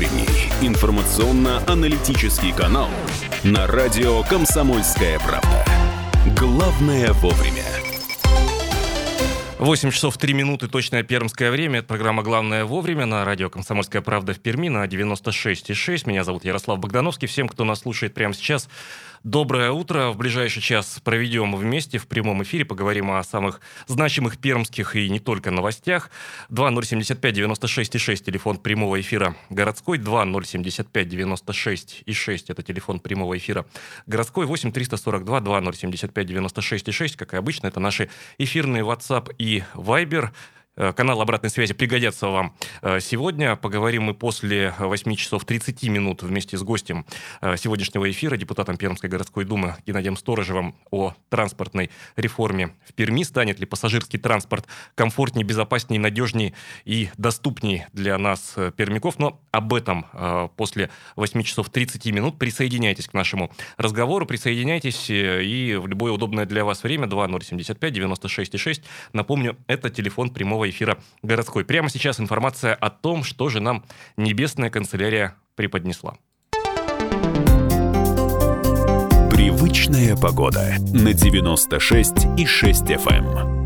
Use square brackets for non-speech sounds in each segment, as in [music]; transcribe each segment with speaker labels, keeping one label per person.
Speaker 1: утренний информационно-аналитический канал на радио «Комсомольская правда». Главное вовремя.
Speaker 2: 8 часов 3 минуты, точное пермское время. Это программа «Главное вовремя» на радио «Комсомольская правда» в Перми на 96,6. Меня зовут Ярослав Богдановский. Всем, кто нас слушает прямо сейчас, Доброе утро. В ближайший час проведем вместе в прямом эфире. Поговорим о самых значимых пермских и не только новостях. 2075-96-6, телефон прямого эфира городской. 2075-96-6, это телефон прямого эфира городской. 8-342-2075-96-6, как и обычно, это наши эфирные WhatsApp и Viber. Э, канал обратной связи пригодятся вам э, сегодня. Поговорим мы после 8 часов 30 минут вместе с гостем э, сегодняшнего эфира, депутатом Пермской городской думы Геннадием Сторожевым о транспортной реформе в Перми. Станет ли пассажирский транспорт комфортнее, безопаснее, надежнее и доступнее для нас, пермяков? Но об этом после 8 часов 30 минут. Присоединяйтесь к нашему разговору, присоединяйтесь и в любое удобное для вас время 2075 96 6. Напомню, это телефон прямого эфира городской. Прямо сейчас информация о том, что же нам Небесная канцелярия преподнесла.
Speaker 1: Привычная погода на 96 и 6 FM.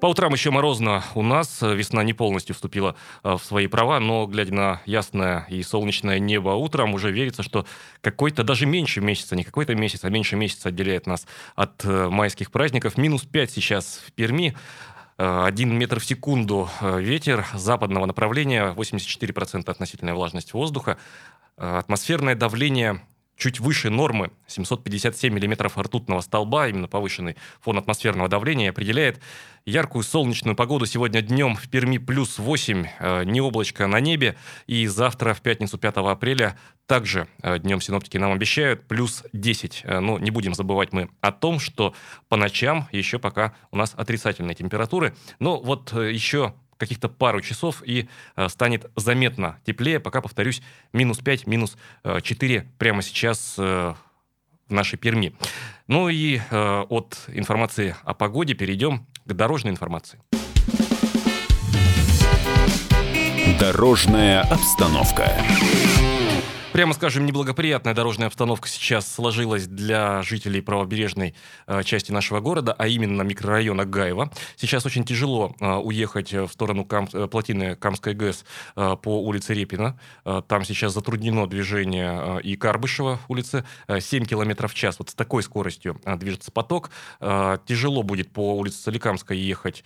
Speaker 2: По утрам еще морозно у нас. Весна не полностью вступила э, в свои права, но, глядя на ясное и солнечное небо утром, уже верится, что какой-то, даже меньше месяца, не какой-то месяц, а меньше месяца отделяет нас от э, майских праздников. Минус 5 сейчас в Перми. 1 метр в секунду э, ветер западного направления, 84% относительная влажность воздуха, э, атмосферное давление чуть выше нормы 757 миллиметров ртутного столба, именно повышенный фон атмосферного давления, определяет яркую солнечную погоду. Сегодня днем в Перми плюс 8, э, не облачко на небе. И завтра, в пятницу 5 апреля, также э, днем синоптики нам обещают плюс 10. Э, но не будем забывать мы о том, что по ночам еще пока у нас отрицательные температуры. Но вот еще каких-то пару часов и э, станет заметно теплее. Пока, повторюсь, минус 5, минус э, 4 прямо сейчас э, в нашей Перми. Ну и э, от информации о погоде перейдем к дорожной информации.
Speaker 1: Дорожная обстановка
Speaker 2: прямо скажем, неблагоприятная дорожная обстановка сейчас сложилась для жителей правобережной э, части нашего города, а именно микрорайона Гаева. Сейчас очень тяжело э, уехать в сторону Кам... Э, плотины Камской ГЭС э, по улице Репина. Э, там сейчас затруднено движение э, и Карбышева улицы. Э, 7 км в час. Вот с такой скоростью движется поток. Тяжело будет по улице Соликамской ехать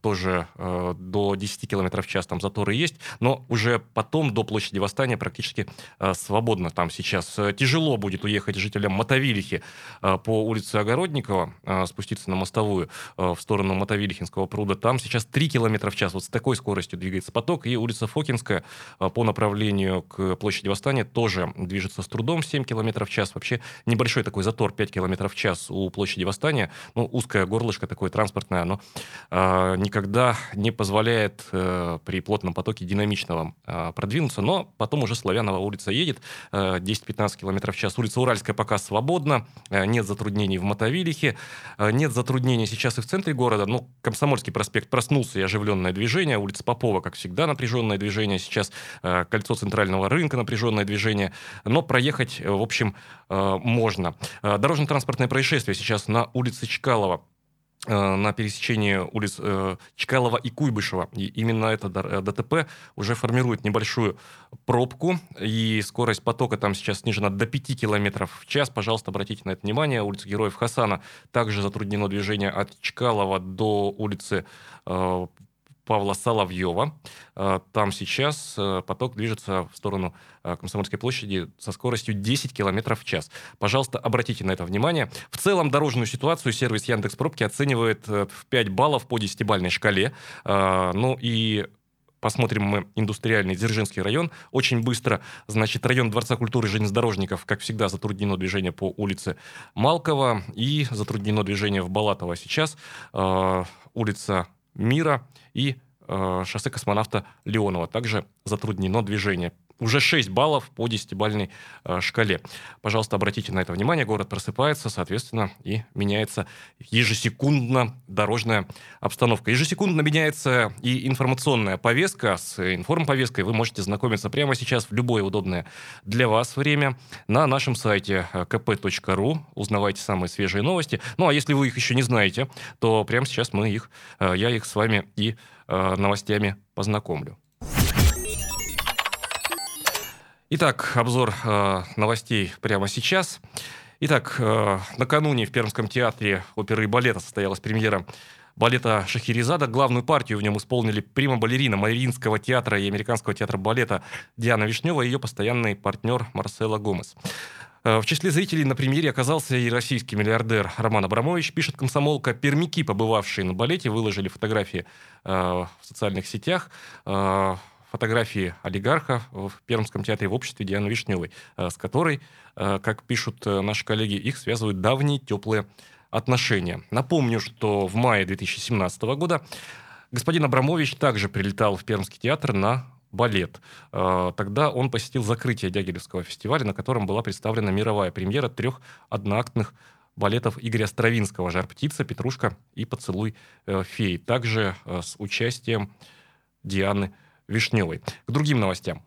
Speaker 2: тоже до 10 км в час. Там заторы есть. Но уже потом до площади Восстания практически свободно там сейчас. Э, тяжело будет уехать жителям Мотовилихи э, по улице Огородникова, спуститься на мостовую в сторону Мотовилихинского пруда. Там сейчас 3 км в час. Вот с такой скоростью двигается поток. И улица Фокинская по направлению к площади Восстания тоже движется с трудом 7 км в час. Вообще небольшой такой затор 5 км в час у площади Восстания. Ну, узкое горлышко такое транспортное, оно никогда не позволяет при плотном потоке динамично вам продвинуться. Но потом уже Славянова улица едет 10-15 э, км в час. Улица Уральская пока свободна, э, нет затруднений в Мотовилихе, э, нет затруднений сейчас и в центре города. Ну, Комсомольский проспект проснулся и оживленное движение, улица Попова, как всегда, напряженное движение, сейчас кольцо центрального рынка, напряженное движение, но проехать, в общем, можно. Дорожно-транспортное происшествие сейчас на улице Чкалова на пересечении улиц э, Чкалова и Куйбышева. И именно это э, ДТП уже формирует небольшую пробку, и скорость потока там сейчас снижена до 5 км в час. Пожалуйста, обратите на это внимание. Улица Героев Хасана также затруднено движение от Чкалова до улицы Павла Соловьева. Э, там сейчас э, поток движется в сторону э, Комсомольской площади со скоростью 10 км в час. Пожалуйста, обратите на это внимание. В целом дорожную ситуацию сервис Яндекс Пробки оценивает в 5 баллов по 10-бальной шкале. Ну и посмотрим мы индустриальный Дзержинский район. Очень быстро, значит, район Дворца культуры железнодорожников, как всегда, затруднено движение по улице Малкова и затруднено движение в Балатово сейчас. улица Мира и э, шоссе космонавта Леонова. Также затруднено движение. Уже 6 баллов по 10-бальной э, шкале. Пожалуйста, обратите на это внимание. Город просыпается, соответственно, и меняется ежесекундно дорожная обстановка. Ежесекундно меняется и информационная повестка. С информповесткой вы можете знакомиться прямо сейчас в любое удобное для вас время на нашем сайте kp.ru. Узнавайте самые свежие новости. Ну, а если вы их еще не знаете, то прямо сейчас мы их, э, я их с вами и э, новостями познакомлю. Итак, обзор э, новостей прямо сейчас. Итак, э, накануне в Пермском театре оперы и балета состоялась премьера балета Шахерезада. Главную партию в нем исполнили прима-балерина Мариинского театра и Американского театра балета Диана Вишнева и ее постоянный партнер Марсела Гомес. Э, в числе зрителей на премьере оказался и российский миллиардер Роман Абрамович. Пишет комсомолка, пермики, побывавшие на балете, выложили фотографии э, в социальных сетях. Э, фотографии олигарха в Пермском театре в обществе Дианы Вишневой, э, с которой, э, как пишут э, наши коллеги, их связывают давние теплые отношения. Напомню, что в мае 2017 года господин Абрамович также прилетал в Пермский театр на балет. Тогда он посетил закрытие Дягилевского фестиваля, на котором была представлена мировая премьера трех одноактных балетов Игоря Стравинского «Жар птица», «Петрушка» и «Поцелуй феи». Также с участием Дианы Вишневой. К другим новостям.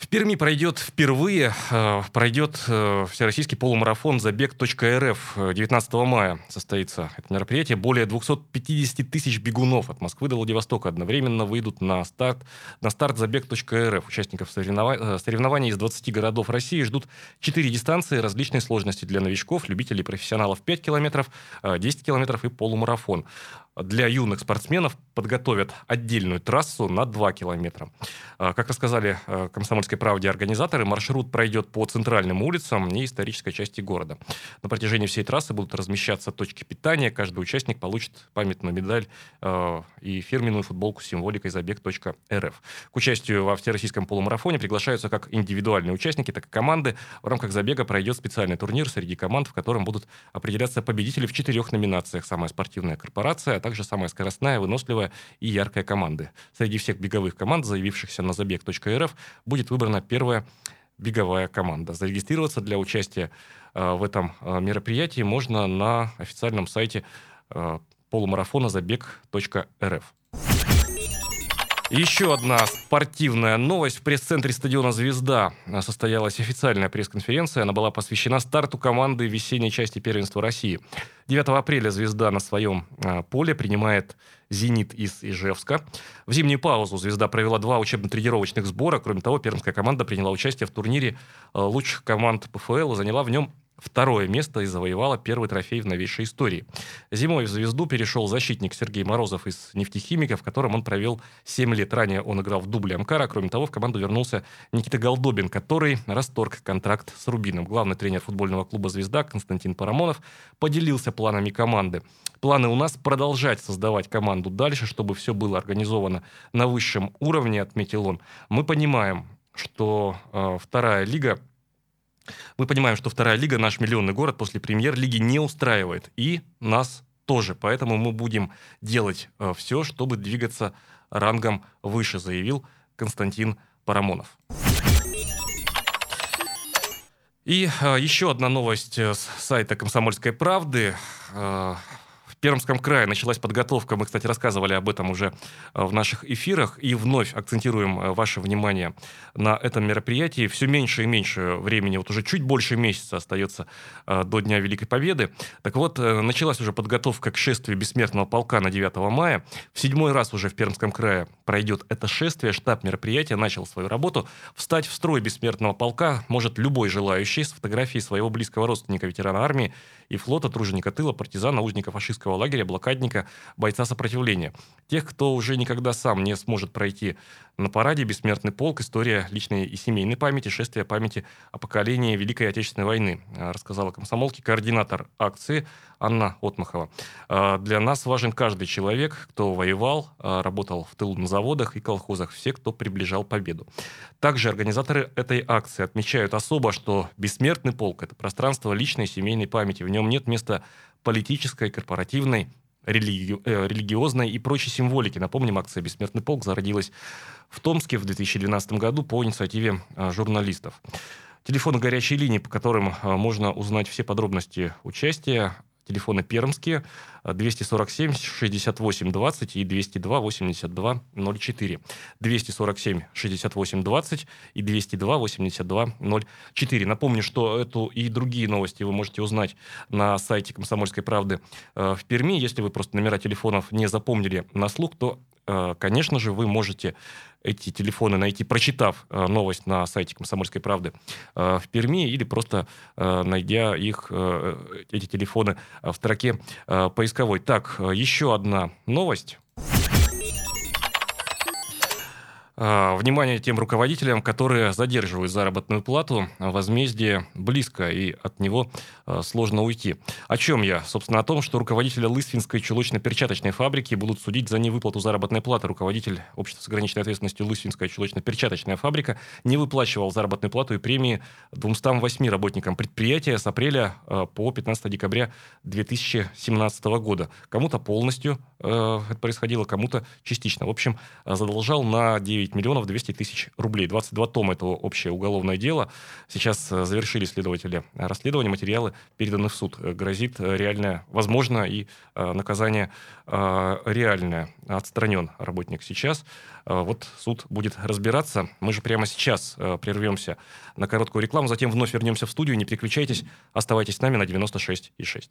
Speaker 2: В Перми пройдет впервые э, пройдет э, всероссийский полумарафон забег.рф 19 мая состоится это мероприятие. Более 250 тысяч бегунов от Москвы до Владивостока одновременно выйдут на старт, на старт забег.рф. Участников соревнований, э, соревнований из 20 городов России ждут 4 дистанции различной сложности для новичков, любителей, профессионалов 5 километров, 10 километров и полумарафон для юных спортсменов подготовят отдельную трассу на 2 километра. А, как рассказали а, «Комсомольской правде» организаторы, маршрут пройдет по центральным улицам и исторической части города. На протяжении всей трассы будут размещаться точки питания. Каждый участник получит памятную медаль а, и фирменную футболку с символикой забег.рф. К участию во всероссийском полумарафоне приглашаются как индивидуальные участники, так и команды. В рамках забега пройдет специальный турнир среди команд, в котором будут определяться победители в четырех номинациях. Самая спортивная корпорация, а также самая скоростная, выносливая и яркая команды. Среди всех беговых команд, заявившихся на забег.рф, будет выбрана первая беговая команда. Зарегистрироваться для участия э, в этом э, мероприятии можно на официальном сайте э, полумарафона забег.рф. Еще одна спортивная новость. В пресс-центре стадиона «Звезда» состоялась официальная пресс-конференция. Она была посвящена старту команды весенней части первенства России. 9 апреля «Звезда» на своем а, поле принимает «Зенит» из Ижевска. В зимнюю паузу «Звезда» провела два учебно-тренировочных сбора. Кроме того, пермская команда приняла участие в турнире а, лучших команд ПФЛ и заняла в нем второе место и завоевала первый трофей в новейшей истории. Зимой в «Звезду» перешел защитник Сергей Морозов из «Нефтехимика», в котором он провел 7 лет. Ранее он играл в дубле Амкара. Кроме того, в команду вернулся Никита Голдобин, который расторг контракт с Рубином. Главный тренер футбольного клуба «Звезда» Константин Парамонов поделился планами команды. Планы у нас продолжать создавать команду дальше, чтобы все было организовано на высшем уровне, отметил он. Мы понимаем, что э, вторая лига мы понимаем, что вторая лига, наш миллионный город, после премьер-лиги не устраивает. И нас тоже. Поэтому мы будем делать э, все, чтобы двигаться рангом выше, заявил Константин Парамонов. И э, еще одна новость э, с сайта «Комсомольской правды». Э, Пермском крае началась подготовка, мы, кстати, рассказывали об этом уже э, в наших эфирах, и вновь акцентируем э, ваше внимание на этом мероприятии. Все меньше и меньше времени, вот уже чуть больше месяца остается э, до Дня Великой Победы. Так вот, началась уже подготовка к шествию Бессмертного полка на 9 мая. В седьмой раз уже в Пермском крае пройдет это шествие. Штаб мероприятия начал свою работу. Встать в строй Бессмертного полка может любой желающий с фотографией своего близкого родственника ветерана армии и флота, труженика тыла, партизана, узника фашистского лагеря, блокадника, бойца сопротивления. Тех, кто уже никогда сам не сможет пройти на параде «Бессмертный полк. История личной и семейной памяти. Шествие памяти о поколении Великой Отечественной войны», рассказала комсомолке координатор акции Анна Отмахова. А, для нас важен каждый человек, кто воевал, а, работал в тылу на заводах и колхозах, все, кто приближал победу. Также организаторы этой акции отмечают особо, что бессмертный полк – это пространство личной семейной памяти. В нем нет места политической, корпоративной религи... э, религиозной и прочей символики. Напомним, акция «Бессмертный полк» зародилась в Томске в 2012 году по инициативе э, журналистов. Телефоны горячей линии, по которым э, можно узнать все подробности участия, телефоны пермские 247 68 20 и 202 82 04. 247 68 20 и 202 82 04. Напомню, что эту и другие новости вы можете узнать на сайте «Комсомольской правды» э, в Перми. Если вы просто номера телефонов не запомнили на слух, то конечно же, вы можете эти телефоны найти, прочитав э, новость на сайте «Комсомольской правды» э, в Перми или просто найдя их, эти телефоны в строке поисковой. Так, еще одна новость. Внимание тем руководителям, которые задерживают заработную плату. Возмездие близко, и от него а, сложно уйти. О чем я? Собственно, о том, что руководителя Лысвинской чулочно-перчаточной фабрики будут судить за невыплату заработной платы. Руководитель общества с ограниченной ответственностью Лысвинская чулочно-перчаточная фабрика не выплачивал заработную плату и премии 208 работникам предприятия с апреля а, по 15 декабря 2017 года. Кому-то полностью это происходило, кому-то частично. В общем, задолжал на 9 9 миллионов 200 тысяч рублей. 22 тома этого общее уголовное дело. Сейчас э, завершили следователи расследование, материалы переданы в суд. Э, грозит э, реальное, возможно, и наказание реальное. Отстранен работник сейчас. Вот суд будет разбираться. Мы же прямо сейчас прервемся на короткую рекламу, затем вновь вернемся в студию. Не переключайтесь, оставайтесь с нами на 96,6.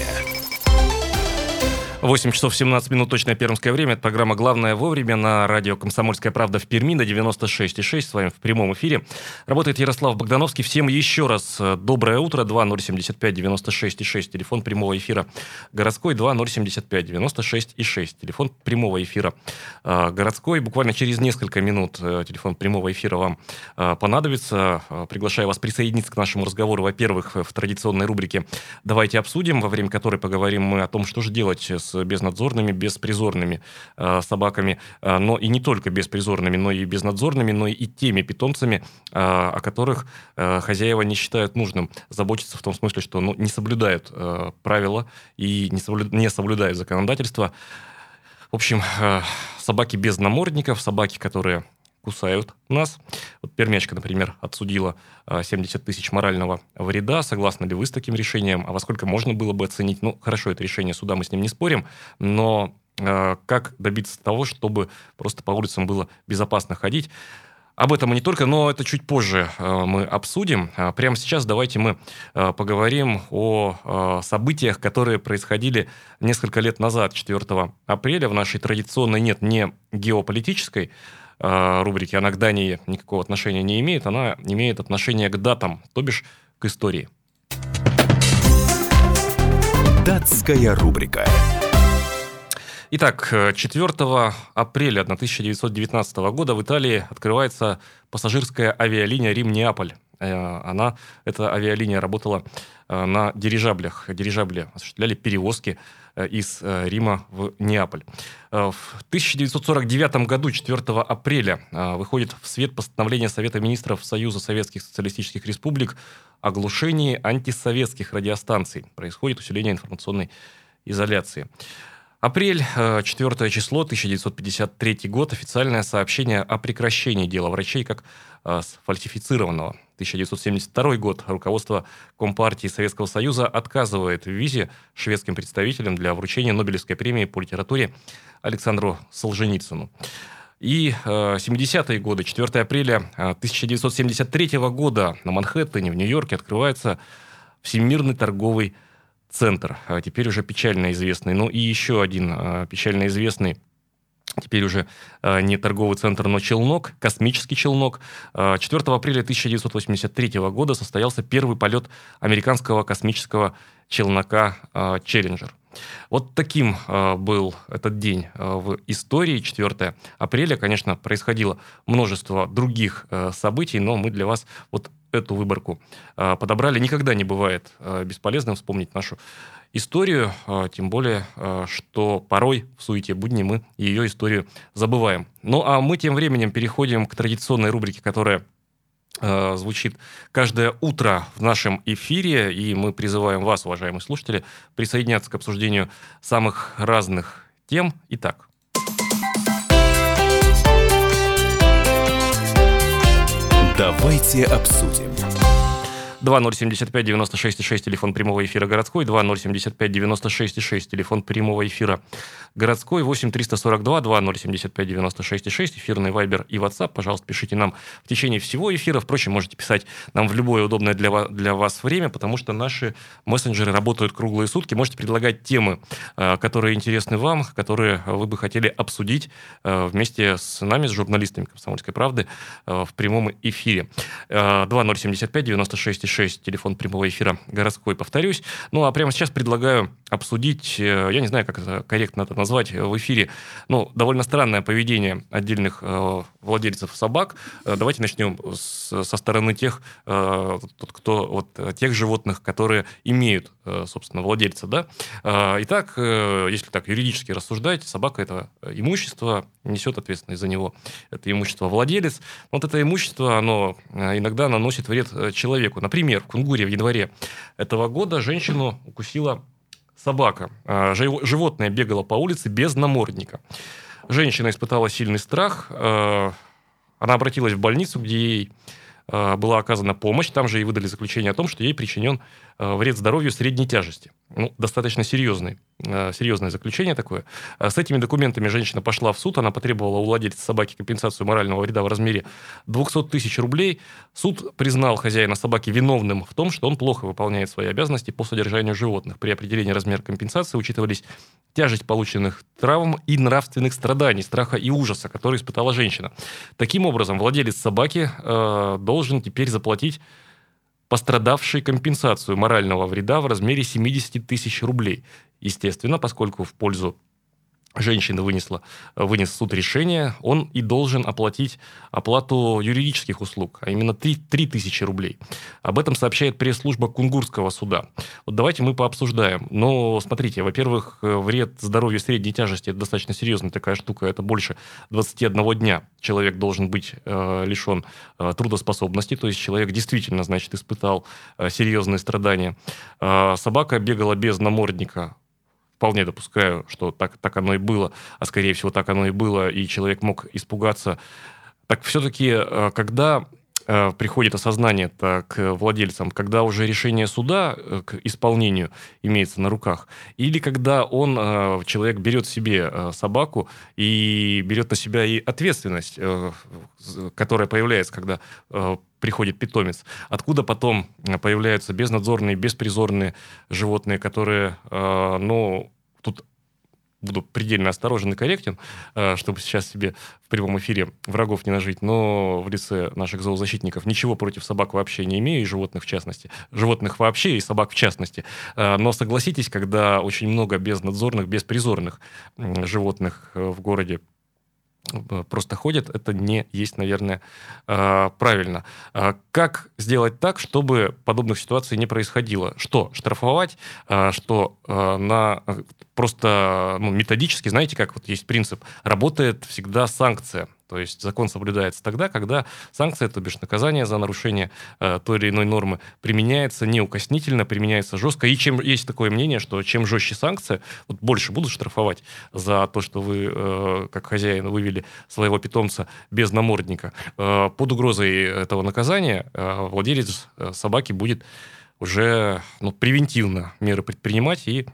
Speaker 2: 8 часов 17 минут, точное пермское время. Это программа «Главное вовремя» на радио «Комсомольская правда» в Перми на 96,6. С вами в прямом эфире. Работает Ярослав Богдановский. Всем еще раз э, доброе утро. 2075 96,6. Телефон прямого эфира городской 2075 96,6. Телефон прямого эфира э, городской. Буквально через несколько минут э, телефон прямого эфира вам понадобится. Приглашаю вас присоединиться к нашему разговору. Во-первых, в традиционной рубрике «Давайте обсудим», во время которой поговорим мы о том, что же делать с безнадзорными, беспризорными э, собаками, э, но и не только беспризорными, но и безнадзорными, но и теми питомцами, э, о которых э, хозяева не считают нужным заботиться в том смысле, что ну, не соблюдают э, правила и не, соблю... не соблюдают законодательство. В общем, э, собаки без намордников, собаки, которые кусают нас. Вот Пермячка, например, отсудила 70 а, тысяч морального вреда. Согласны ли вы с таким решением? А во сколько можно было бы оценить? Ну, хорошо, это решение суда, мы с ним не спорим, но э, как добиться того, чтобы просто по улицам было безопасно ходить? Об этом и не только, но это чуть позже э, мы обсудим. А прямо сейчас давайте мы поговорим о событиях, которые происходили несколько лет назад, 4 апреля, в нашей традиционной, нет, не геополитической, рубрики, она к Дании никакого отношения не имеет, она имеет отношение к датам, то бишь к истории.
Speaker 1: Датская рубрика.
Speaker 2: Итак, 4 апреля 1919 года в Италии открывается пассажирская авиалиния Рим-Неаполь. Э, она, эта авиалиния работала э, на дирижаблях. Дирижабли осуществляли перевозки Э, из э, Рима в Неаполь. Э, в 1949 году, 4 апреля, выходит в свет постановление Совета министров Союза Советских Социалистических Республик о глушении антисоветских радиостанций. Происходит усиление информационной изоляции. Апрель, 4 число, 1953 год. Официальное сообщение о прекращении дела врачей как сфальсифицированного. 1972 год руководство Компартии Советского Союза отказывает в визе шведским представителям для вручения Нобелевской премии по литературе Александру Солженицыну. И э, 70-е годы, 4 апреля 1973 э, года на Манхэттене в Нью-Йорке открывается Всемирный торговый центр, а теперь уже печально известный. Ну и еще один э, печально известный теперь уже э, не торговый центр, но челнок, космический челнок. Э, 4 апреля 1983 года состоялся первый полет американского космического челнока э, «Челленджер». Вот таким э, был этот день э, в истории, 4 апреля. Конечно, происходило множество других э, событий, но мы для вас вот эту выборку подобрали. Никогда не бывает бесполезным вспомнить нашу историю, тем более, что порой в суете будни мы ее историю забываем. Ну а мы тем временем переходим к традиционной рубрике, которая звучит каждое утро в нашем эфире, и мы призываем вас, уважаемые слушатели, присоединяться к обсуждению самых разных тем. Итак.
Speaker 1: Давайте обсудим.
Speaker 2: 2075 96 6 телефон прямого эфира городской, 2075 96 6 телефон прямого эфира городской, 8 342 2075 96 6 эфирный вайбер и WhatsApp. Пожалуйста, пишите нам в течение всего эфира. Впрочем, можете писать нам в любое удобное для вас, для вас время, потому что наши мессенджеры работают круглые сутки. Можете предлагать темы, э, которые интересны вам, которые вы бы хотели обсудить э, вместе с нами, с журналистами «Комсомольской правды» э, в прямом эфире. 2075 96 6, телефон прямого эфира городской, повторюсь. Ну, а прямо сейчас предлагаю обсудить, э, я не знаю, как это корректно это назвать в эфире, ну, довольно странное поведение отдельных э, владельцев собак. Э, давайте начнем с, со стороны тех, э, кто, вот, тех животных, которые имеют, э, собственно, владельца, да. Э, итак, э, если так юридически рассуждать, собака – это имущество, несет ответственность за него. Это имущество владелец. Вот это имущество, оно э, иногда наносит вред э, человеку. Например, в Кунгуре в январе этого года женщину укусила собака. А, животное бегало по улице без намордника. Женщина испытала сильный страх. А, она обратилась в больницу, где ей а, была оказана помощь. Там же и выдали заключение о том, что ей причинен вред здоровью средней тяжести. Ну, достаточно серьезный серьезное заключение такое. А с этими документами женщина пошла в суд, она потребовала у владельца собаки компенсацию морального вреда в размере 200 тысяч рублей. Суд признал хозяина собаки виновным в том, что он плохо выполняет свои обязанности по содержанию животных. При определении размера компенсации учитывались тяжесть полученных травм и нравственных страданий, страха и ужаса, которые испытала женщина. Таким образом, владелец собаки э, должен теперь заплатить пострадавшей компенсацию морального вреда в размере 70 тысяч рублей. Естественно, поскольку в пользу женщина вынесла, вынес суд решение, он и должен оплатить оплату юридических услуг, а именно 3, 3 тысячи рублей. Об этом сообщает пресс-служба Кунгурского суда. Вот давайте мы пообсуждаем. Но смотрите, во-первых, вред здоровью средней тяжести – это достаточно серьезная такая штука, это больше 21 дня человек должен быть э, лишен э, трудоспособности, то есть человек действительно, значит, испытал э, серьезные страдания. Э, собака бегала без намордника вполне допускаю, что так, так оно и было, а скорее всего так оно и было, и человек мог испугаться. Так все-таки, э, когда э, приходит осознание -то к владельцам, когда уже решение суда э, к исполнению имеется на руках, или когда он, человек берет себе собаку и берет на себя и ответственность, которая появляется, когда приходит питомец. Откуда потом появляются безнадзорные, беспризорные животные, которые, ну, тут буду предельно осторожен и корректен, э, чтобы сейчас себе в прямом эфире врагов не нажить, но в лице наших зоозащитников ничего против собак вообще не имею, и животных в частности. Животных вообще, и собак в частности. Э, но согласитесь, когда очень много безнадзорных, беспризорных животных э, в городе просто ходят, это не есть, наверное, а, правильно. А как сделать так, чтобы подобных ситуаций не происходило? Что, штрафовать? Что на просто ну, методически, знаете, как вот есть принцип, работает всегда санкция. То есть закон соблюдается тогда, когда санкция, то бишь наказание за нарушение э, той или иной нормы, применяется неукоснительно, применяется жестко. И чем есть такое мнение, что чем жестче санкция, вот больше будут штрафовать за то, что вы, э, как хозяин, вывели своего питомца без намордника. Э, под угрозой этого наказания э, владелец э, собаки будет уже ну, превентивно меры предпринимать и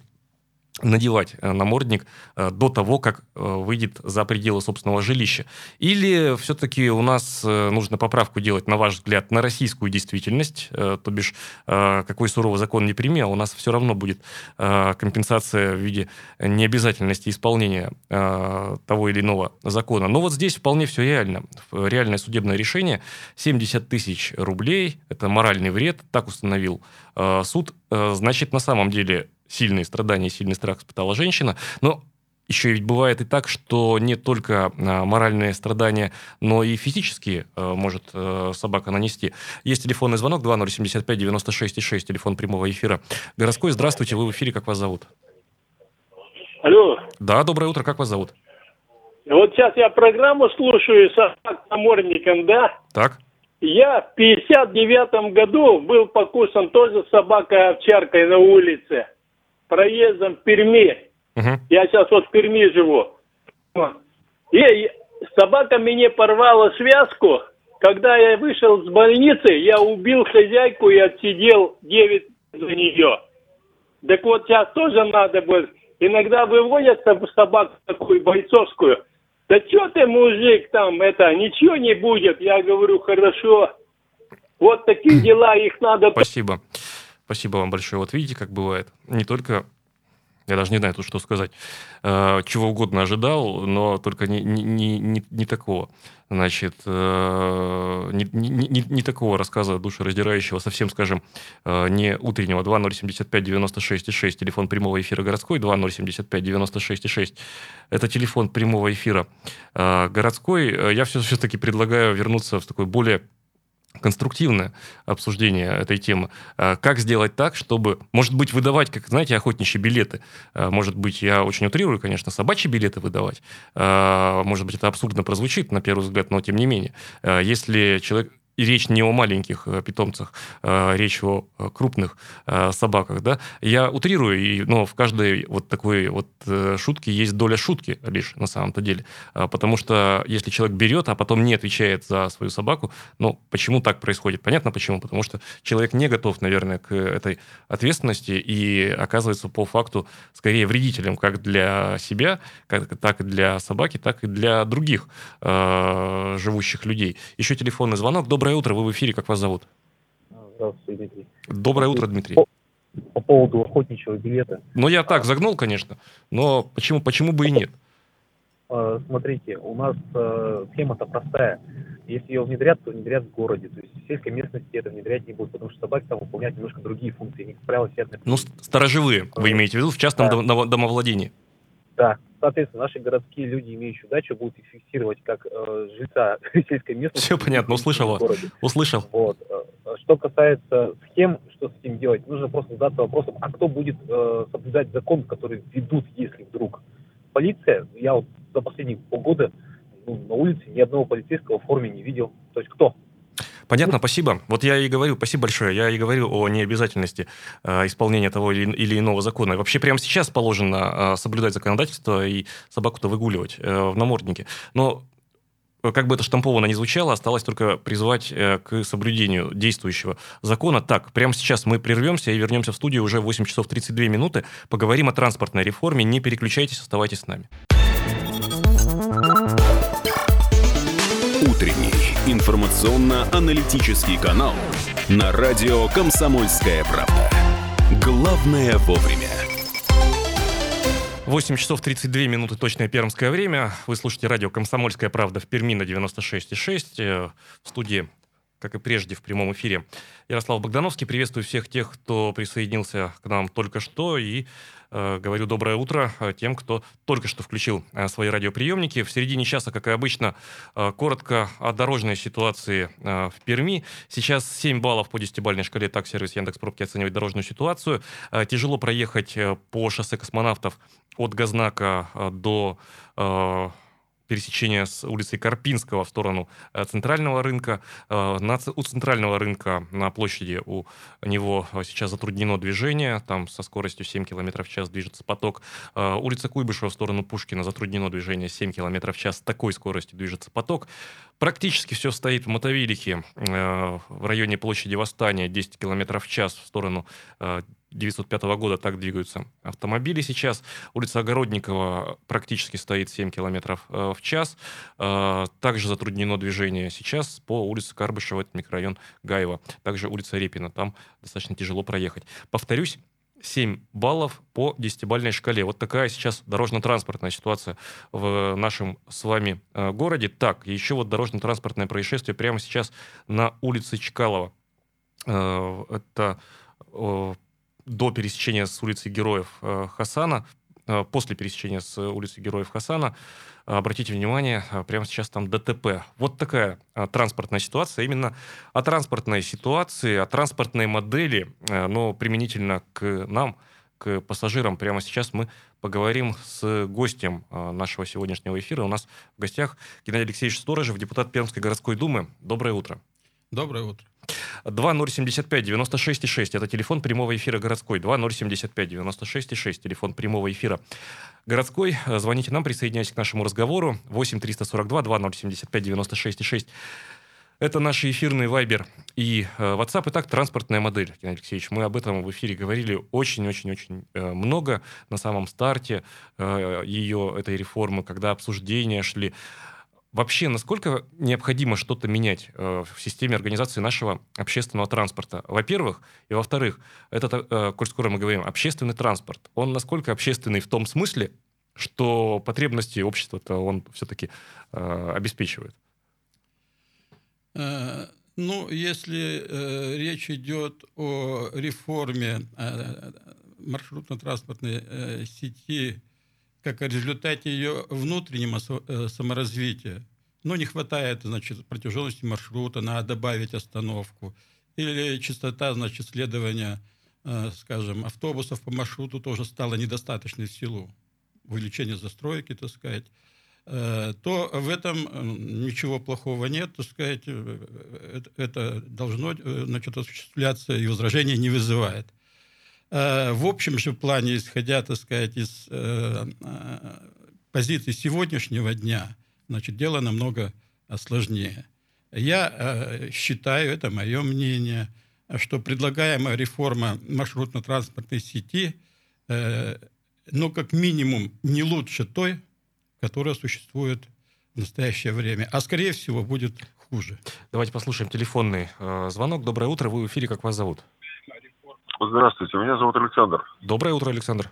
Speaker 2: надевать э, намордник э, до того, как э, выйдет за пределы собственного жилища? Или все-таки у нас нужно поправку делать, на ваш взгляд, на российскую действительность, то бишь какой суровый закон не прими, а у нас все равно будет компенсация в виде необязательности исполнения того или иного закона. Но вот здесь вполне все реально. Реальное судебное решение 70 тысяч рублей, это моральный вред, так установил суд. Значит, на самом деле сильные страдания, сильный страх испытала женщина. Но еще ведь бывает и так, что не только а, моральные страдания, но и физические э, может э, собака нанести. Есть телефонный звонок 2075-96-6, телефон прямого эфира. Городской, здравствуйте, вы в эфире, как вас зовут?
Speaker 3: Алло.
Speaker 2: Да, доброе утро, как вас зовут?
Speaker 3: Вот сейчас я программу слушаю с намордником, да?
Speaker 2: Так.
Speaker 3: Я в 59 году был покусан тоже собакой-овчаркой на улице. Проездом в Перми.
Speaker 2: Угу.
Speaker 3: Я сейчас вот в Перми живу. И собака мне порвала связку. Когда я вышел с больницы, я убил хозяйку и отсидел 9 за нее. Так вот сейчас тоже надо будет. Иногда выводят собаку такую бойцовскую. Да что ты, мужик, там, это, ничего не будет. Я говорю, хорошо. Вот такие дела, их надо...
Speaker 2: Спасибо. Спасибо вам большое. Вот видите, как бывает. Не только я даже не знаю тут, что сказать. Э, чего угодно ожидал, но только не, не, не, не такого. Значит, э, не, не, не такого рассказа душераздирающего, совсем, скажем, э, не утреннего. 2075-96-6, телефон прямого эфира городской, 2075-96-6. Это телефон прямого эфира городской. Я все-таки предлагаю вернуться в такой более конструктивное обсуждение этой темы. А как сделать так, чтобы, может быть, выдавать, как, знаете, охотничьи билеты. А может быть, я очень утрирую, конечно, собачьи билеты выдавать. А может быть, это абсурдно прозвучит на первый взгляд, но тем не менее. Если человек и речь не о маленьких э, питомцах, а речь о крупных э, собаках, да. Я утрирую, но в каждой вот такой вот э, шутке есть доля шутки лишь на самом-то деле. А, потому что если человек берет, а потом не отвечает за свою собаку, ну, почему так происходит? Понятно почему. Потому что человек не готов, наверное, к этой ответственности и оказывается по факту скорее вредителем как для себя, как, так и для собаки, так и для других э, живущих людей. Еще телефонный звонок. Добрый Доброе утро, вы в эфире, как вас зовут?
Speaker 4: Здравствуйте, Дмитрий.
Speaker 2: Доброе утро, Дмитрий.
Speaker 4: По, по поводу охотничьего билета.
Speaker 2: Ну, я так загнул, конечно, но почему, почему бы и нет?
Speaker 4: А, смотрите, у нас э, схема-то простая. Если ее внедрят, то внедрят в городе. То есть в сельской местности это внедрять не будут, потому что собаки там выполняют немножко другие функции. Они, как правило, сидят на...
Speaker 2: Ну, сторожевые, вы имеете в виду, в частном да. домовладении?
Speaker 4: Да, соответственно, наши городские люди, имеющие дачу, будут их фиксировать как э, жильца [laughs] сельской местности.
Speaker 2: Все понятно, услышал. Услышал.
Speaker 4: Вот. Э, что касается схем, что с этим делать, нужно просто задаться вопросом, а кто будет э, соблюдать закон, который ведут, если вдруг полиция, я вот за последние полгода ну, на улице ни одного полицейского в форме не видел. То есть кто?
Speaker 2: Понятно, спасибо. Вот я и говорю, спасибо большое, я и говорю о необязательности э, исполнения того или, или иного закона. Вообще прямо сейчас положено э, соблюдать законодательство и собаку-то выгуливать э, в наморднике. Но э, как бы это штамповано не звучало, осталось только призвать э, к соблюдению действующего закона. Так, прямо сейчас мы прервемся и вернемся в студию уже в 8 часов 32 минуты. Поговорим о транспортной реформе. Не переключайтесь, оставайтесь с нами.
Speaker 1: Утренний информационно-аналитический канал на радио «Комсомольская правда». Главное вовремя.
Speaker 2: 8 часов 32 минуты точное пермское время. Вы слушаете радио «Комсомольская правда» в Перми на 96,6. Э, в студии, как и прежде, в прямом эфире Ярослав Богдановский. Приветствую всех тех, кто присоединился к нам только что. И Э, говорю доброе утро э, тем, кто только что включил э, свои радиоприемники. В середине часа, как и обычно, коротко о дорожной ситуации в Перми. Сейчас 7 баллов по 10-бальной шкале так сервис Яндекс Пробки оценивает дорожную ситуацию. Тяжело проехать по шоссе космонавтов от Газнака до пересечения с улицей Карпинского в сторону э, центрального рынка. Э, у центрального рынка на площади у него э, сейчас затруднено движение, там со скоростью 7 км в час движется поток. Улица Куйбышева в сторону Пушкина затруднено движение 7 км в час, с такой скоростью движется поток. Практически все стоит в Мотовилихе в районе площади Восстания 10 км в час в сторону 905 года так двигаются автомобили сейчас. Улица Огородникова практически стоит 7 км э, в час. Э, также затруднено движение сейчас по улице Карбышева, это микрорайон Гаева. Также улица Репина, там достаточно тяжело проехать. Повторюсь, 7 баллов по 10-бальной шкале. Вот такая сейчас дорожно-транспортная ситуация в нашем с вами э, городе. Так, еще вот дорожно-транспортное происшествие прямо сейчас на улице Чкалова. Это до пересечения с улицы Героев э, Хасана, э, после пересечения с улицы Героев Хасана, обратите внимание, прямо сейчас там ДТП. Вот такая транспортная ситуация. Именно о транспортной ситуации, о транспортной модели, но применительно к нам, к пассажирам, прямо сейчас мы поговорим с гостем нашего сегодняшнего эфира. У нас в гостях Геннадий Алексеевич Сторожев, депутат Пермской городской думы. Доброе утро.
Speaker 5: Доброе утро.
Speaker 2: 2075-96-6. Это телефон прямого эфира городской. 2075-96-6. Телефон прямого эфира городской. Звоните нам, присоединяйтесь к нашему разговору. 8-342-2075-96-6. Это наши эфирные Вайбер и э, WhatsApp. Итак, транспортная модель, Геннадий Алексеевич. Мы об этом в эфире говорили очень-очень-очень э, много на самом старте э, ее, этой реформы, когда обсуждения шли. Вообще, насколько необходимо что-то менять э, в системе организации нашего общественного транспорта? Во-первых, и во-вторых, это, э, коль скоро мы говорим, общественный транспорт, он насколько общественный в том смысле, что потребности общества-то он все-таки э, обеспечивает?
Speaker 5: Э, ну, если э, речь идет о реформе э, маршрутно-транспортной э, сети как о результате ее внутреннего э, саморазвития. Но не хватает, значит, протяженности маршрута, надо добавить остановку. Или частота, значит, следования, э, скажем, автобусов по маршруту тоже стала недостаточной в силу увеличения застройки, так сказать э, то в этом ничего плохого нет, так сказать, это должно значит, осуществляться и возражения не вызывает. Э, в общем же плане, исходя, так сказать, из э, э, позиции сегодняшнего дня, значит, дело намного сложнее. Я считаю, это мое мнение, что предлагаемая реформа маршрутно-транспортной сети, ну, как минимум, не лучше той, которая существует в настоящее время, а, скорее всего, будет хуже.
Speaker 2: Давайте послушаем телефонный звонок. Доброе утро, вы в эфире, как вас зовут?
Speaker 6: Здравствуйте, меня зовут Александр.
Speaker 2: Доброе утро, Александр.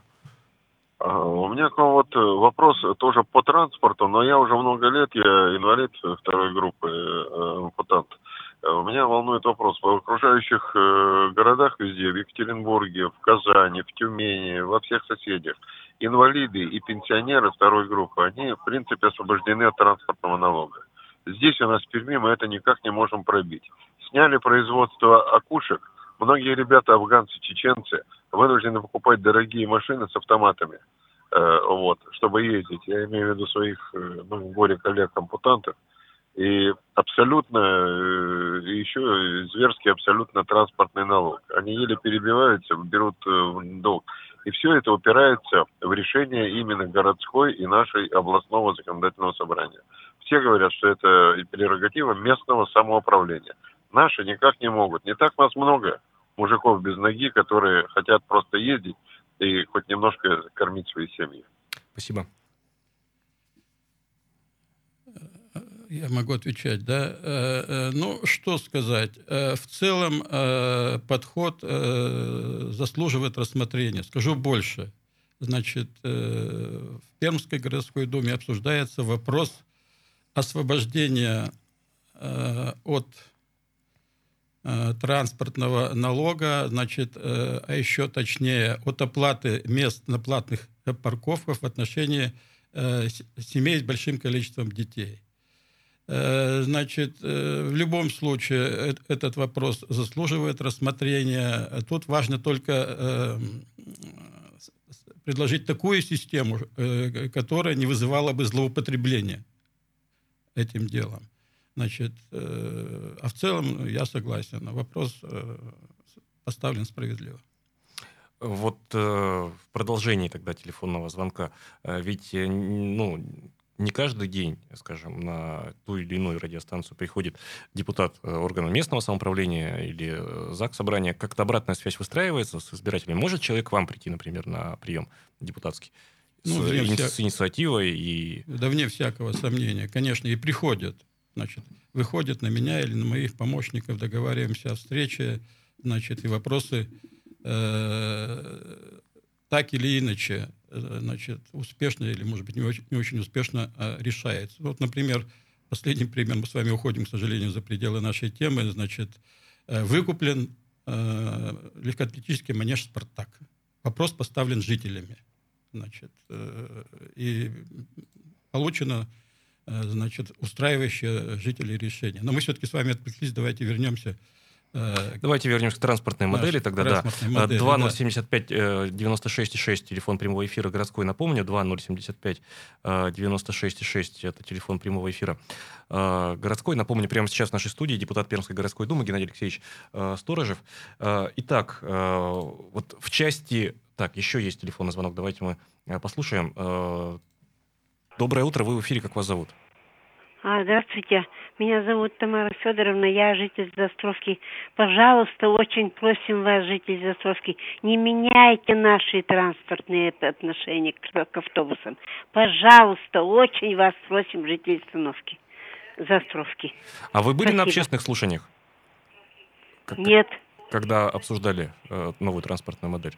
Speaker 6: У меня к вам вот э, вопрос тоже по транспорту, но я уже много лет, я инвалид второй группы, э, ампутант. У меня волнует вопрос. В окружающих э, городах везде, в Екатеринбурге, в Казани, в Тюмени, во всех соседях, инвалиды и пенсионеры второй группы, они, в принципе, освобождены от транспортного налога. Здесь у нас в Перми мы это никак не можем пробить. Сняли производство окушек, Многие ребята, афганцы, чеченцы, вынуждены покупать дорогие машины с автоматами, э, вот, чтобы ездить. Я имею в виду своих, э, ну, горе коллег-ампутантов. И абсолютно, э, еще зверский абсолютно транспортный налог. Они еле перебиваются, берут э, долг. И все это упирается в решение именно городской и нашей областного законодательного собрания. Все говорят, что это прерогатива местного самоуправления. Наши никак не могут. Не так нас много мужиков без ноги, которые хотят просто ездить и хоть немножко кормить свои семьи.
Speaker 2: Спасибо.
Speaker 5: Я могу отвечать, да. Э, э, ну, что сказать. Э, в целом подход заслуживает рассмотрения. Скажу больше. Значит, в Пермской городской думе обсуждается вопрос освобождения от транспортного налога, значит, э, а еще точнее от оплаты мест на платных парковках в отношении э, семей с большим количеством детей. Значит, в любом случае этот вопрос заслуживает рассмотрения. Тут важно только предложить такую систему, которая не вызывала бы злоупотребления этим делом. Значит, э, а в целом я согласен. Вопрос э, поставлен справедливо.
Speaker 2: Вот э, в продолжении тогда телефонного звонка, э, ведь э, ну, не каждый день, скажем, на ту или иную радиостанцию приходит депутат э, органа местного самоуправления или ЗАГС собрания. Как-то обратная связь выстраивается с избирателями. Может человек к вам прийти, например, на прием депутатский? Ну, с, вся... с инициативой и...
Speaker 5: Да вне всякого сомнения, конечно, и приходят значит, выходит на меня или на моих помощников, договариваемся о встрече, значит, и вопросы э, так или иначе, э, значит, успешно или, может быть, не очень, не очень успешно э, решается. Вот, например, последний пример, мы с вами уходим, к сожалению, за пределы нашей темы, значит, выкуплен э, легкоатлетический манеж «Спартак». Вопрос поставлен жителями. Значит, и получено значит, устраивающее жителей решение. Но мы все-таки с вами отвлеклись, давайте вернемся
Speaker 2: Э, Давайте вернемся к транспортной модели тогда, да. Модели, 2075 да. 96,6 э, телефон прямого эфира городской, напомню, 2075 96,6 это телефон прямого эфира э, городской. Напомню, прямо сейчас в нашей студии депутат Пермской городской думы Геннадий Алексеевич Сторожев. Итак, вот в части... Так, еще есть телефонный звонок, давайте мы послушаем. Доброе утро, вы в эфире, как вас зовут?
Speaker 7: А, здравствуйте, меня зовут Тамара Федоровна, я житель Застровки. Пожалуйста, очень просим вас, житель Застровки, не меняйте наши транспортные отношения к, к автобусам. Пожалуйста, очень вас просим, жители Остановки. Застровки.
Speaker 2: А вы были Спасибо. на общественных слушаниях?
Speaker 7: Как Нет.
Speaker 2: Когда обсуждали э, новую транспортную модель?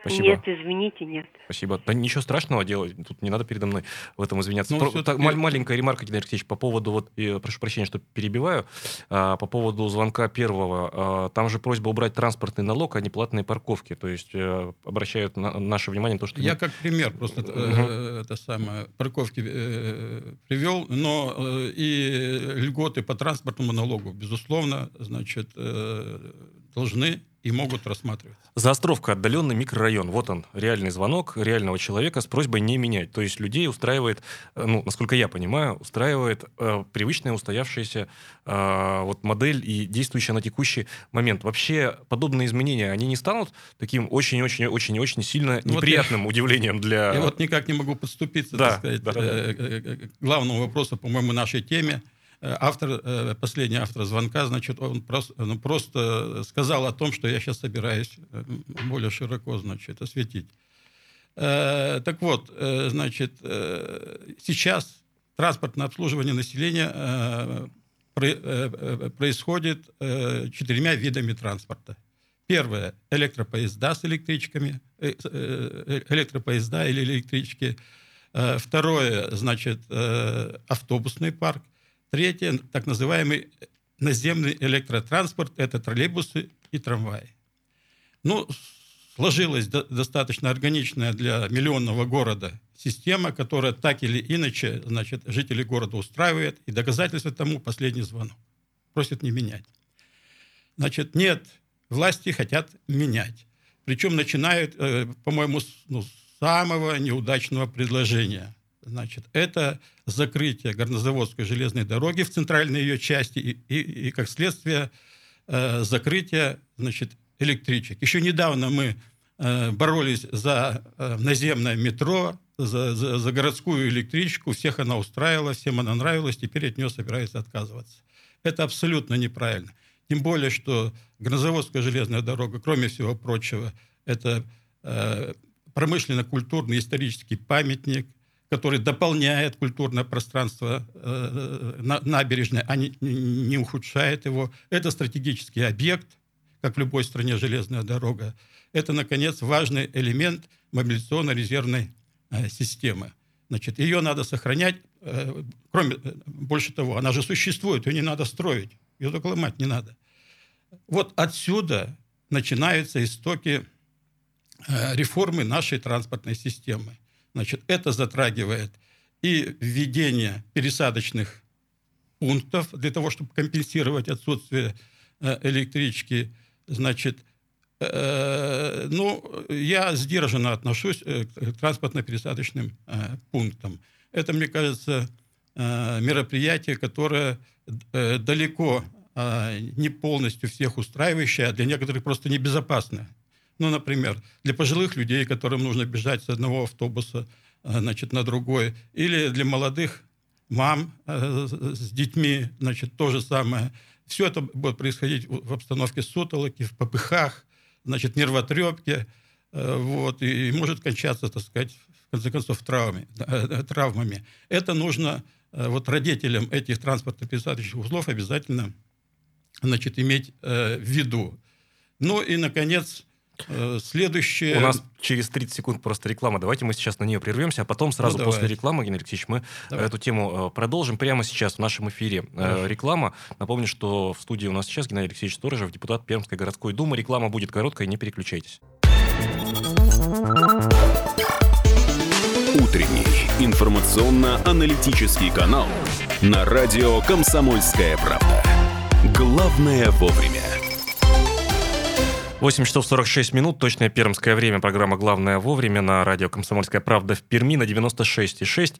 Speaker 7: Спасибо. Нет, извините, нет.
Speaker 2: Спасибо. Да ничего страшного делать, тут не надо передо мной в этом извиняться. Ну, Про, так, маленькая ремарка, Геннадий Алексеевич, по поводу, вот, я прошу прощения, что перебиваю, а, по поводу звонка первого. А, там же просьба убрать транспортный налог, а не платные парковки. То есть а, обращают на, наше внимание на то, что...
Speaker 5: Я как пример просто uh-huh. это самое, парковки э, привел, но э, и льготы по транспортному налогу, безусловно, значит, э, должны и могут рассматривать.
Speaker 2: Заостровка, отдаленный микрорайон. Вот он, реальный звонок реального человека с просьбой не менять. То есть людей устраивает, э, ну, насколько я понимаю, устраивает э, привычная устоявшаяся э, вот модель и действующая на текущий момент. Вообще подобные изменения, они не станут таким очень-очень-очень-очень сильно ну, неприятным вот я, удивлением для...
Speaker 5: Я вот никак не могу подступиться, да, так сказать, да, да. Э, э, к главному вопросу, по-моему, нашей теме – Э, автор, э, последний автор звонка, значит, он просто, ну, просто сказал о том, что я сейчас собираюсь э, более широко, значит, осветить. Так вот, значит, сейчас транспортное обслуживание населения происходит четырьмя видами транспорта. Первое – электропоезда с электричками, электропоезда или электрички. Второе, значит, автобусный парк. Третье, так называемый наземный электротранспорт, это троллейбусы и трамваи. Ну, сложилась до, достаточно органичная для миллионного города система, которая так или иначе, значит, жители города устраивает, и доказательство тому последний звонок. Просят не менять. Значит, нет, власти хотят менять. Причем начинают, э, по-моему, с ну, самого неудачного предложения – Значит, это закрытие горнозаводской железной дороги в центральной ее части и, и, и как следствие, э, закрытие значит, электричек. Еще недавно мы э, боролись за э, наземное метро, за, за, за городскую электричку. Всех она устраивала, всем она нравилась, теперь от нее собираются отказываться. Это абсолютно неправильно. Тем более, что Горнозаводская железная дорога, кроме всего прочего, это э, промышленно-культурный исторический памятник – который дополняет культурное пространство э, набережной, а не, не ухудшает его. Это стратегический объект, как в любой стране железная дорога. Это, наконец, важный элемент мобилизационно-резервной э, системы. Значит, ее надо сохранять. Э, кроме, больше того, она же существует, ее не надо строить, ее только ломать не надо. Вот отсюда начинаются истоки реформы нашей транспортной системы. Значит, это затрагивает и введение пересадочных пунктов для того, чтобы компенсировать отсутствие э, электрички. Значит, э, ну, я сдержанно отношусь э, к транспортно-пересадочным пунктам. Это, мне кажется, мероприятие, которое далеко не полностью всех устраивающее, а для некоторых просто небезопасное. Ну, например, для пожилых людей, которым нужно бежать с одного автобуса э, значит, на другой, или для молодых мам э, с детьми, значит, то же самое. Все это будет происходить в обстановке сутолоки, в попыхах, значит, нервотрепке, э, вот, и может кончаться, так сказать, в конце концов, травмами. травмами. Это нужно вот родителям этих транспортно-пересадочных узлов обязательно значит, иметь в виду. Ну и, наконец, Э, следующее...
Speaker 2: У нас через 30 секунд просто реклама. Давайте мы сейчас на нее прервемся, а потом сразу
Speaker 5: Ну,
Speaker 2: после рекламы, Геннадий Алексеевич, мы
Speaker 5: Давай.
Speaker 2: эту тему э, продолжим прямо сейчас в нашем эфире. Э,
Speaker 5: Хорошо.
Speaker 2: Реклама. Напомню, что в студии у нас сейчас Геннадий Алексеевич Сторожев, депутат Пермской городской думы. Реклама будет короткая, не переключайтесь.
Speaker 1: Утренний информационно-аналитический канал на радио «Комсомольская правда». Главное вовремя.
Speaker 2: 8 часов 46 минут, точное пермское время, программа «Главное вовремя» на радио «Комсомольская правда» в Перми на 96,6.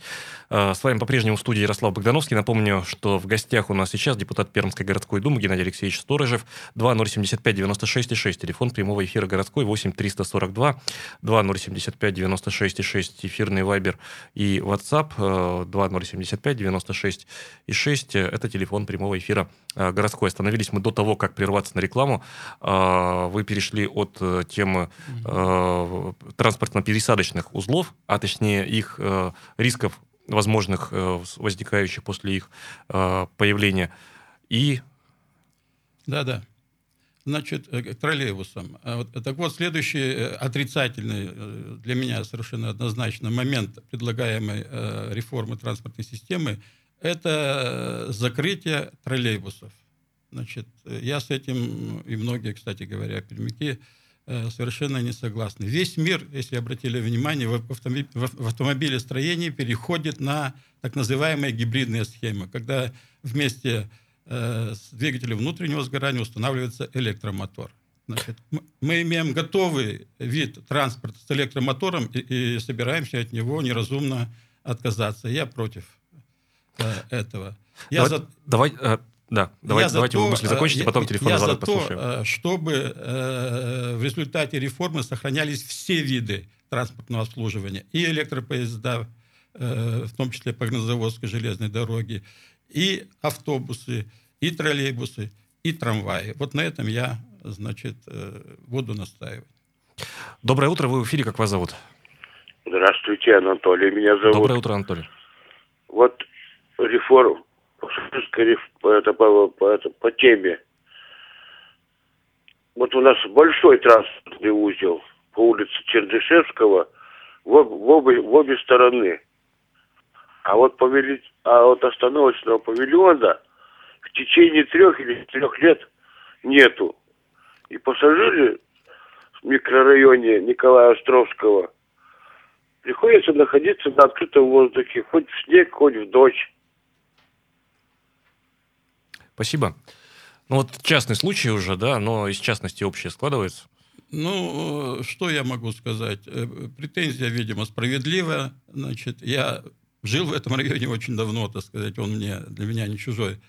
Speaker 2: Э, С вами по-прежнему в студии Ярослав Богдановский. Напомню, что в гостях у нас сейчас депутат Пермской городской думы Геннадий Алексеевич Сторожев, 2075-96,6, телефон прямого эфира городской 8 342 2075-96,6, эфирный вайбер и WhatsApp э, 2075-96,6, это телефон прямого эфира э, городской. Остановились мы до того, как прерваться на рекламу. Э, Вы перешли от э, темы э, транспортно-пересадочных узлов, а точнее их э, рисков возможных, э, возникающих после их э, появления. И
Speaker 5: Да-да. Значит, э, к троллейбусам. А так вот, следующий э, отрицательный для меня совершенно однозначно момент предлагаемой реформы транспортной системы – это закрытие троллейбусов. Значит, э, я с этим, и многие, кстати говоря, пермяки, э, совершенно не согласны. Весь мир, если обратили внимание, в автомобиле, в автомобилестроении переходит на так называемые гибридные схемы, когда вместе э, с двигателем внутреннего сгорания устанавливается электромотор. Значит, мы имеем готовый вид транспорта с электромотором и, и собираемся от него неразумно отказаться. Я против этого. Я
Speaker 2: давай,
Speaker 5: за-
Speaker 2: давай, да, давай,
Speaker 5: я
Speaker 2: давайте
Speaker 5: то,
Speaker 2: вы мысли
Speaker 5: э,
Speaker 2: закончите,
Speaker 5: я-
Speaker 2: потом телефонный
Speaker 5: я за то,
Speaker 2: послушаем.
Speaker 5: э, чтобы э, в результате реформы сохранялись все виды транспортного обслуживания. И электропоезда, э, в том числе по Гнозаводской железной дороге, и автобусы, и троллейбусы, и трамваи. Вот на этом я, значит, э, буду настаивать.
Speaker 2: Доброе утро, вы в эфире, как вас зовут?
Speaker 8: Здравствуйте, Анатолий, меня зовут.
Speaker 2: Доброе утро, Анатолий.
Speaker 8: Вот реформ, реф- это по, по, это по теме. Вот у нас большой транспортный узел по улице Чердышевского в, в, обе, в обе стороны. А вот, повели... а вот остановочного павильона в течение трех или четырех лет нету. И пассажиры в микрорайоне Николая Островского приходится находиться на открытом воздухе, хоть в снег, хоть в дождь.
Speaker 2: Спасибо. Ну вот частный случай уже, да, но из частности общее складывается.
Speaker 5: Ну, э, что я могу сказать? Э, Претензия, видимо, справедливая. Значит, я жил в этом районе очень давно, так сказать, он мне, для меня не чужой.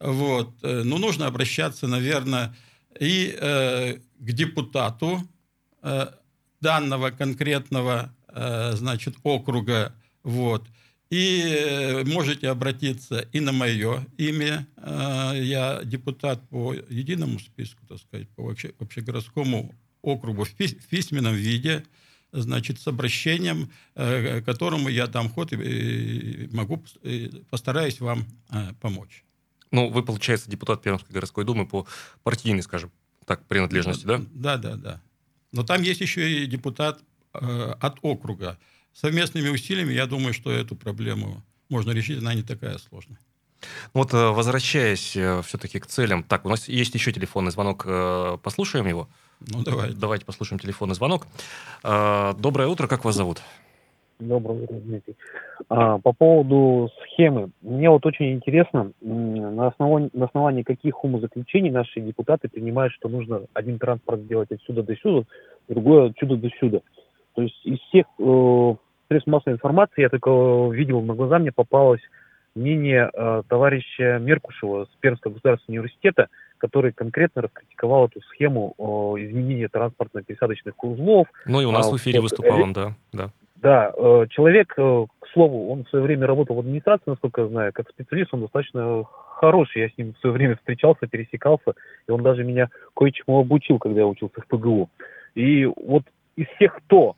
Speaker 5: Вот. э, Но нужно обращаться, наверное, и э, к депутату э, данного конкретного, э, значит, округа, вот. И э, можете обратиться и на мое имя. Э, Я депутат по единому списку, так сказать, по обще- общегородскому округу в пис- в письменном виде, значит, с обращением, э, которому я дам ход и- могу, и постараюсь вам э, помочь.
Speaker 2: Ну, вы, получается, депутат Пермской городской думы по партийной, скажем так, принадлежности, да?
Speaker 5: Да, да, да. Но там есть еще и депутат э, от округа. Совместными усилиями, я думаю, что эту проблему можно решить, она не такая сложная.
Speaker 2: Вот э, возвращаясь все-таки к целям. Так, у нас есть еще телефонный звонок. э, Послушаем его?
Speaker 5: Ну, давай.
Speaker 2: Давайте послушаем телефонный звонок. Э, Доброе утро, как вас зовут?
Speaker 4: Доброе утро, Дмитрий. А, по поводу схемы. Мне вот очень интересно, на основании, на основании каких умозаключений наши депутаты принимают, что нужно один транспорт сделать отсюда до сюда, другой отсюда до сюда. То есть из всех э, средств массовой информации я только видел, на глаза мне попалось мнение э, товарища Меркушева с Пермского государственного университета, который конкретно раскритиковал эту схему э, изменения транспортно-пересадочных узлов,
Speaker 2: Ну и у нас
Speaker 4: А,
Speaker 2: в эфире выступал
Speaker 4: э,
Speaker 2: он, да. да.
Speaker 4: да, э, человек, э, к слову, он в свое время работал в администрации, насколько я знаю, как специалист он достаточно хороший. Я с ним в свое время встречался, пересекался, и он даже меня кое-чему обучил, когда я учился в ПГУ. И вот из всех, кто,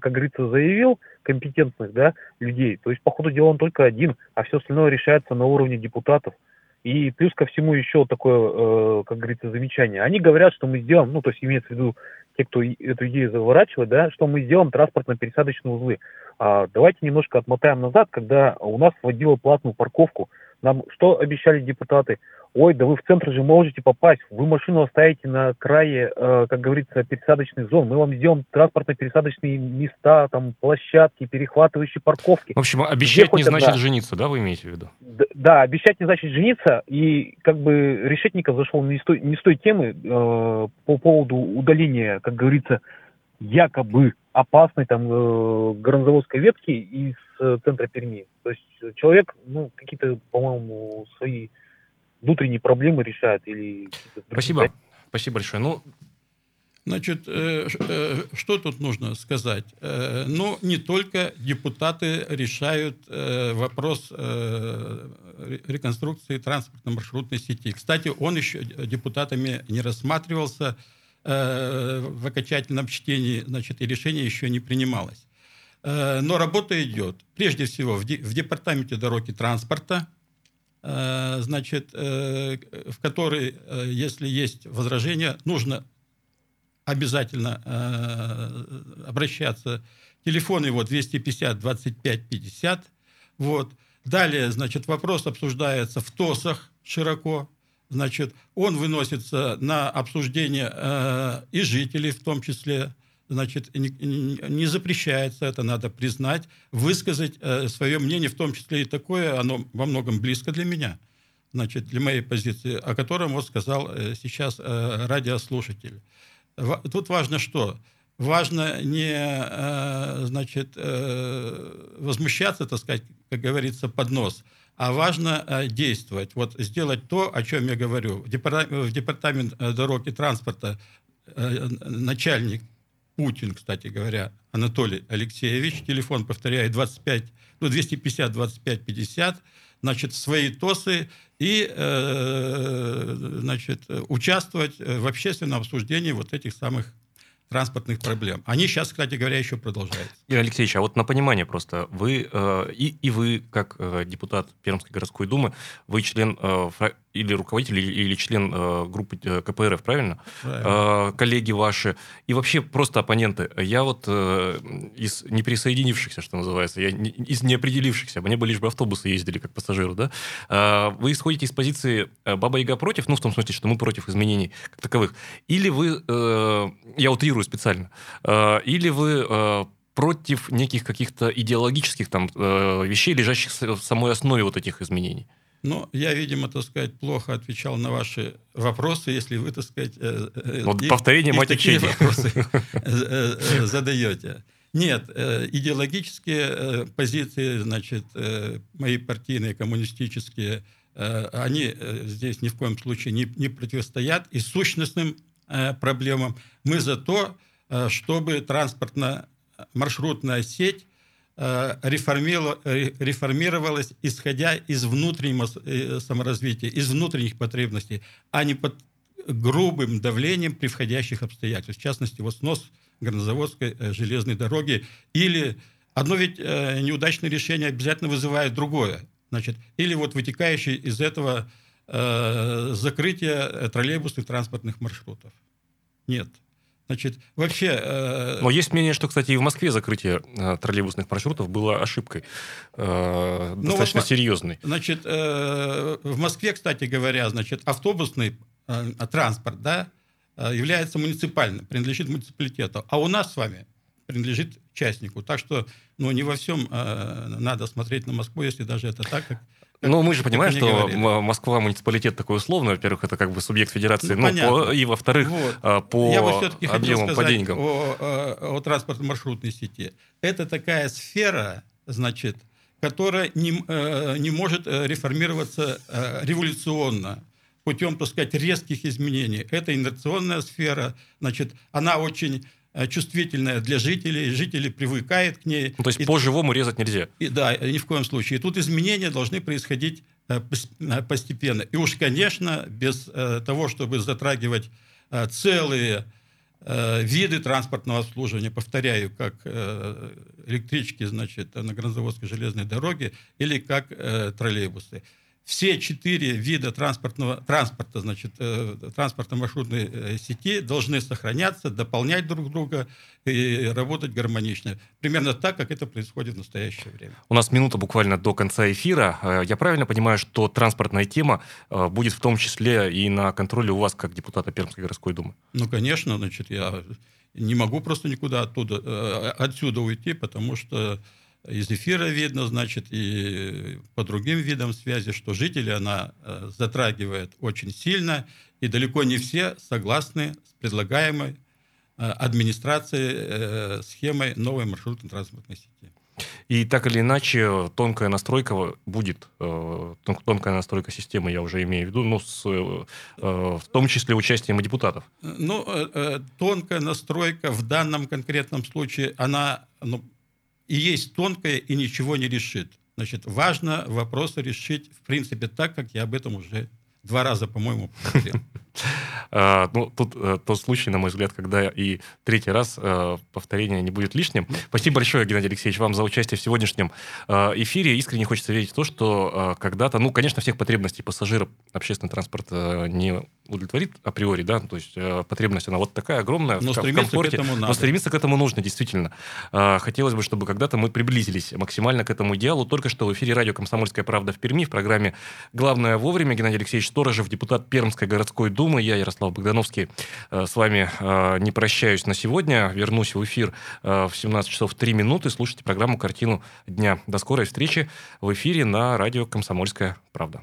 Speaker 4: как говорится, заявил, компетентных да, людей, то есть, по ходу дела, он только один, а все остальное решается на уровне депутатов. И плюс ко всему еще такое, э, как говорится, замечание. Они говорят, что мы сделаем, ну, то есть имеется в виду те, кто эту идею заворачивает, да, что мы сделаем транспортно-пересадочные узлы. А, давайте немножко отмотаем назад, когда у нас вводила платную парковку. Нам что обещали депутаты? ой, да вы в центр же можете попасть, вы машину оставите на крае, э, как говорится, пересадочных зон, мы вам сделаем транспортно-пересадочные места, там, площадки, перехватывающие парковки.
Speaker 2: В общем, обещать не значит одна... жениться, да, вы имеете в виду?
Speaker 4: Да, да, обещать не значит жениться, и как бы Решетников зашел не с той, не с той темы э, по поводу удаления, как говорится, якобы опасной там э, горнозаводской ветки из центра Перми. То есть человек, ну, какие-то, по-моему, свои внутренние проблемы решает или...
Speaker 2: Спасибо. Спасибо большое. Ну,
Speaker 5: Значит, э, э, что тут нужно сказать? Э, ну, не только депутаты решают вопрос реконструкции транспортно-маршрутной сети. Кстати, он еще депутатами не рассматривался в окончательном чтении, значит, и решение еще не принималось. Но работа идет. Прежде всего, в департаменте дороги транспорта – Э, значит, э, в которой, э, если есть возражения, нужно обязательно обращаться. Телефон его 250 25 50. Вот. Далее, значит, вопрос обсуждается в ТОСах широко. Значит, он выносится на обсуждение и жителей в том числе значит, не, не запрещается, это надо признать, высказать э, свое мнение, в том числе и такое, оно во многом близко для меня, значит, для моей позиции, о котором вот сказал э, сейчас э, радиослушатель. В, тут важно что? Важно не, э, значит, э, возмущаться, так сказать, как говорится, под нос, а важно э, действовать. Вот сделать то, о чем я говорю. В департамент, в департамент э, дорог и транспорта э, начальник Путин, кстати говоря, Анатолий Алексеевич. Телефон, повторяю, 25, ну, 250 25 50. Значит, свои ТОСы и, э, значит, участвовать в общественном обсуждении вот этих самых транспортных проблем. Они сейчас, кстати говоря, еще продолжаются.
Speaker 2: Игорь Алексеевич, а вот на понимание просто, вы э, и, и вы, как э, депутат Пермской городской думы, вы член э, или руководитель, или, или член э, группы э, КПРФ, правильно? правильно. Э, коллеги ваши, и вообще просто оппоненты. Я вот э, из неприсоединившихся, что называется, я не, из неопределившихся, мне бы лишь бы автобусы ездили как пассажиры, да? Э, вы исходите из позиции э, Баба Яга против, ну, в том смысле, что мы против изменений как таковых, или вы, э, я утрирую специально, э, или вы... Э, против неких каких-то идеологических там э, вещей, лежащих в самой основе вот этих изменений.
Speaker 5: Ну, я, видимо, так сказать, плохо отвечал на ваши вопросы, если вы, так сказать... Э,
Speaker 2: э, вот их, повторение мать такие
Speaker 5: вопросы [laughs] э, задаете. Нет, идеологические позиции, значит, мои партийные, коммунистические, они здесь ни в коем случае не, не противостоят и сущностным проблемам. Мы за то, чтобы транспортно-маршрутная сеть Э, реформировалась, исходя из внутреннего э, саморазвития, из внутренних потребностей, а не под грубым давлением при входящих обстоятельств. В частности, вот снос горнозаводской э, железной дороги. Или одно ведь неудачное решение обязательно вызывает другое. Значит, или вот вытекающее из этого закрытие троллейбусных транспортных маршрутов. Нет. Значит, вообще...
Speaker 2: Э... Но есть мнение, что, кстати, и в Москве закрытие э, троллейбусных маршрутов было ошибкой э, ну, достаточно вот, серьезной.
Speaker 5: Значит, э, в Москве, кстати говоря, значит, автобусный э, транспорт, да, э, является муниципальным, принадлежит муниципалитету. А у нас с вами принадлежит частнику. Так что, ну, не во всем э, надо смотреть на Москву, если даже это так, как
Speaker 2: ну, мы же понимаем, что говорили. Москва муниципалитет такой условный. Во-первых, это как бы субъект федерации. Ну, ну по, и во-вторых, вот. А, по Я бы объемам, по деньгам.
Speaker 5: О, о, о транспортно-маршрутной сети. Это такая сфера, значит, которая не, э, не может э, реформироваться э, революционно путем, так сказать, резких изменений. Это инерционная сфера, значит, она очень чувствительная для жителей, жители привыкают к ней.
Speaker 2: Ну, то есть и, по-живому резать нельзя?
Speaker 5: И, да, ни в коем случае. И тут изменения должны происходить э, э, постепенно. И уж, конечно, без того, чтобы затрагивать целые виды транспортного обслуживания, повторяю, как электрички, значит, на Гранзаводской железной дороге или как троллейбусы. Все четыре вида транспортного, транспорта, значит, э, транспортно-маршрутной э, сети должны сохраняться, дополнять друг друга и работать гармонично. Примерно так, как это происходит в настоящее время.
Speaker 2: У нас минута буквально до конца эфира. Э, я правильно понимаю, что транспортная тема будет в том числе и на контроле у вас, как депутата Пермской городской думы?
Speaker 5: Ну, конечно, значит, я не могу просто никуда оттуда, отсюда уйти, потому что из эфира видно, значит, и по другим видам связи, что жители она э, затрагивает очень сильно, и далеко не все согласны с предлагаемой э, администрацией схемой новой маршрутно-транспортной сети.
Speaker 2: И так или иначе, тонкая настройка будет, тонкая настройка системы, я уже имею в виду, ну, с, в том числе участием и депутатов.
Speaker 5: Ну, тонкая настройка в данном конкретном случае, она ну, и есть тонкое, и ничего не решит. Значит, важно вопросы решить, в принципе, так, как я об этом уже два раза, по-моему, говорил. [laughs]
Speaker 2: А, ну, тут э, тот случай, на мой взгляд, когда и третий раз э, повторение не будет лишним. Спасибо большое, Геннадий Алексеевич, вам за участие в сегодняшнем э, эфире. Искренне хочется верить в то, что когда-то, ну, конечно, всех потребностей пассажиров общественный транспорт не удовлетворит априори, да, то есть потребность, она вот такая огромная
Speaker 5: но
Speaker 2: в,
Speaker 5: в
Speaker 2: комфорте.
Speaker 5: К этому надо.
Speaker 2: Но стремиться к этому нужно, действительно. Хотелось бы, чтобы когда-то мы приблизились максимально к этому идеалу. Только что в эфире радио «Комсомольская правда» в Перми в программе «Главное вовремя» Геннадий Алексеевич Сторожев, депутат Пермской городской думы, я, Ярослав Богдановский, э, с вами э, не прощаюсь на сегодня. Вернусь в эфир э, в 17 часов 3 минуты. Слушайте программу «Картину дня». До скорой встречи в эфире на радио «Комсомольская правда».